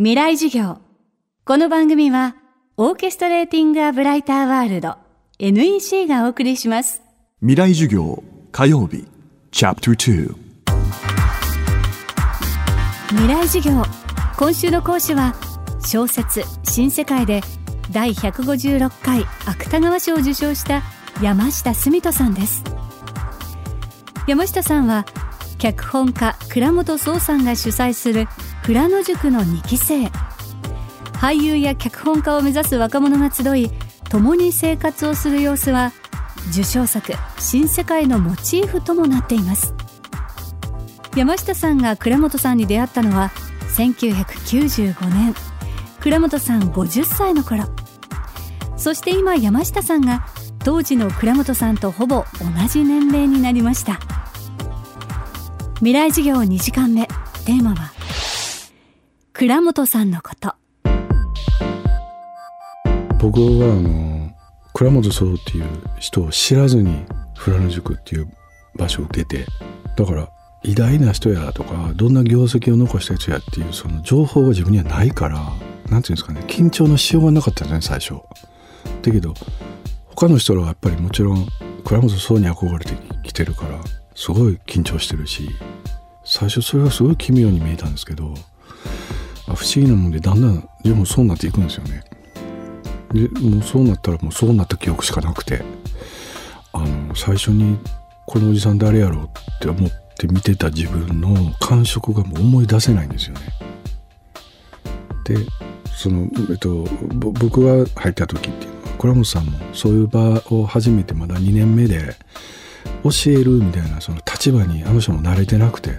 未来授業。この番組は、オーケストレーティング・ア・ブライター・ワールド NEC がお送りします。未来授業火曜日チャプター未来授業。今週の講師は、小説新世界で第156回芥川賞を受賞した山下澄人さんです。山下さんは、脚本家倉本壮さんが主催する富良野塾の2期生。俳優や脚本家を目指す若者が集い共に生活をする様子は受賞作「新世界」のモチーフともなっています。山下さんが倉本さんに出会ったのは1995年。倉本さん50歳の頃。そして今山下さんが当時の倉本さんとほぼ同じ年齢になりました。未来授業2時間目テーマは倉本さんのこと僕はあの倉本壮っていう人を知らずに富良野塾っていう場所を出てだから偉大な人やとかどんな業績を残した人やっていうその情報が自分にはないからなんていうんですかね緊張のしようがなかったんですね最初。だけど他の人らはやっぱりもちろん倉本壮に憧れてきてるからすごい緊張してるし最初それがすごい奇妙に見えたんですけど不思議なもんでだんだんでもそうなっていくんですよね。でもうそうなったらもうそうなった記憶しかなくてあの最初にこのおじさん誰やろうって思って見てた自分の感触がもう思い出せないんですよね。でその、えっと、僕が入った時っていうのは倉本さんもそういう場を初めてまだ2年目で教えるみたいなその立場にあの人も慣れてなくて。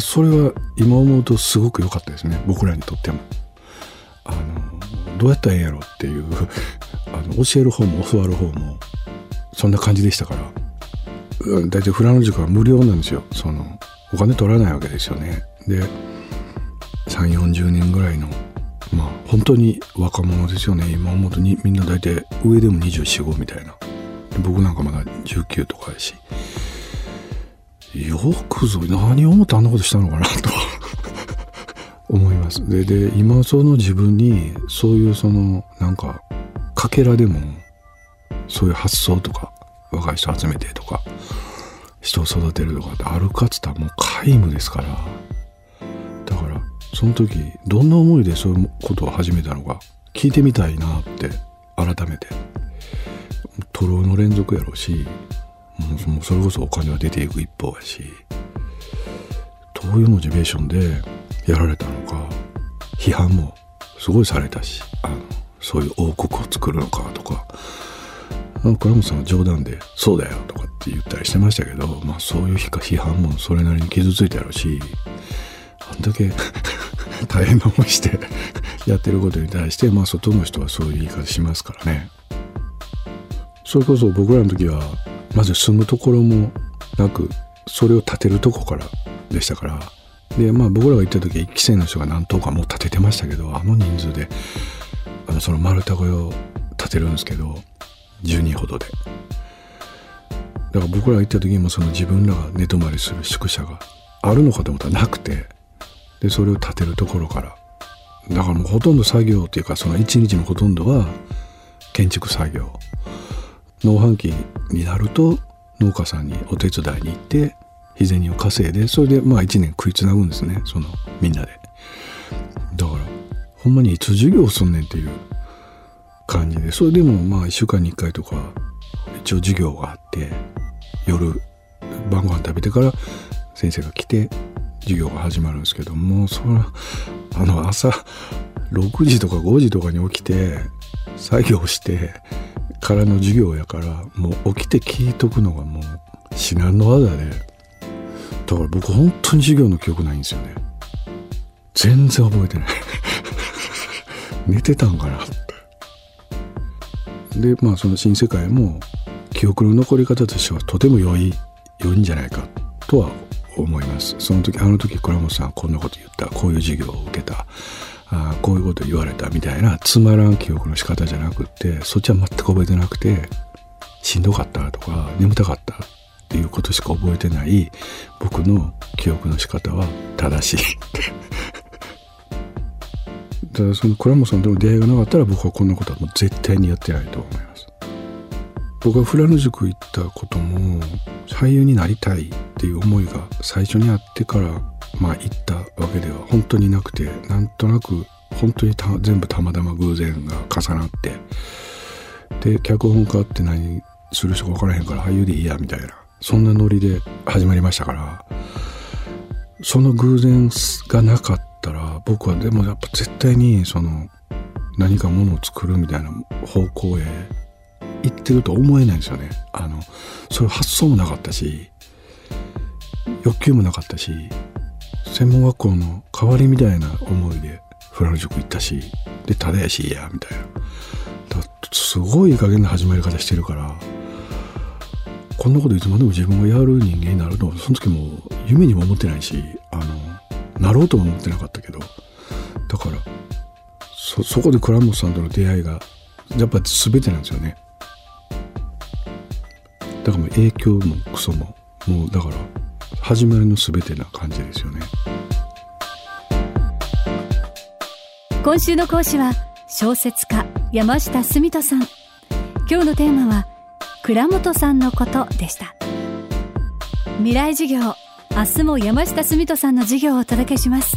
それは今思うとすごく良かったですね。僕らにとっても。あのどうやったらええんやろっていう。あの教える方も教わる方もそんな感じでしたから。大体フラノ塾は無料なんですよ。そのお金取らないわけですよね。で3 4 0年ぐらいのまあ本当に若者ですよね。今思うとにみんな大体上でも245みたいな。僕なんかまだ19とかやしよくぞ何を思ってあんなことしたのかなと。思います。でで今その自分にそういうそのなんかかけらでもそういう発想とか若い人集めてとか人を育てるとかってあるかっつったらもう皆無ですから。だからその時どんな思いでそういうことを始めたのか聞いてみたいなって改めてトロの連続やろうしもうそれこそお金は出ていく一方やしどういうモチベーションでやられたのか批判もすごいされたしあのそういう王国を作るのかとか倉本さんは冗談で「そうだよ」とかって言ったりしてましたけど、まあ、そういう批判もそれなりに傷ついたやろうしあんだけ 大変な思いしてやってることに対して、まあ、外の人はそういう言い方しますからね。それこそ僕らの時はまず住むところもなくそれを建てるとこからでしたから。でまあ僕らが行った時は1期生の人が何棟かもう建ててましたけどあの人数であのその丸太小屋を建てるんですけど10人ほどで。だから僕らが行った時もその自分らが寝泊まりする宿舎があるのかと思ったらなくてでそれを建てるところから。だからもうほとんど作業っていうかその一日のほとんどは建築作業農繁期になると農家さんにお手伝いに行って日銭を稼いでそれでまあ一年食いつなぐんですねそのみんなで。だからほんまにいつ授業すんねんっていう感じでそれでもまあ1週間に1回とか一応授業があって夜晩ご飯食べてから先生が来て授業が始まるんですけどもうそのあの朝6時とか5時とかに起きて作業してからの授業やからもう起きて聞いとくのがもう至難の技で。だから僕本当に授業の記憶ないんですよね。全然覚えてない。寝てたんかな。ってでまあその新世界も記憶の残り方としてはとても良い良いんじゃないかとは思います。その時あの時倉本さんこんなこと言った。こういう授業を受けた。あこういうこと言われたみたいなつまらん記憶の仕方じゃなくってそっちは全く覚えてなくてしんどかったとか眠たかったっていうことしか覚えてない僕の記憶の仕方は正しい。た だその倉本さんとの出会いがなかったら僕はこんなことはもう絶対にやってないと思います。僕はフラノ塾行ったことも俳優になりたいっていう思いが最初にあってからまあ行ったわけでは本当になくてなんとなく本当に全部たまたま偶然が重なってで脚本家って何する人か分からへんから俳優でいいやみたいな。そんなノリで始まりましたからその偶然がなかったら僕はでもやっぱ絶対にその何かものを作るみたいな方向へ行ってると思えないんですよね。あのそういう発想もなかったし欲求もなかったし専門学校の代わりみたいな思いでフラノ塾行ったしでただやしいやみたいなすごいいい加減な始まり方してるからこんなこといつまでも自分がやる人間になるとその時も夢にも思ってないしあのなろうとも思ってなかったけどだからそそこで倉本さんとの出会いがやっぱ全てなんですよねだからもう影響もクソももうだから始まりの全てな感じですよね。今週の講師は小説家山下澄人さん。今日のテーマは倉本さんのことでした。未来授業明日も山下澄人さんの授業をお届けします。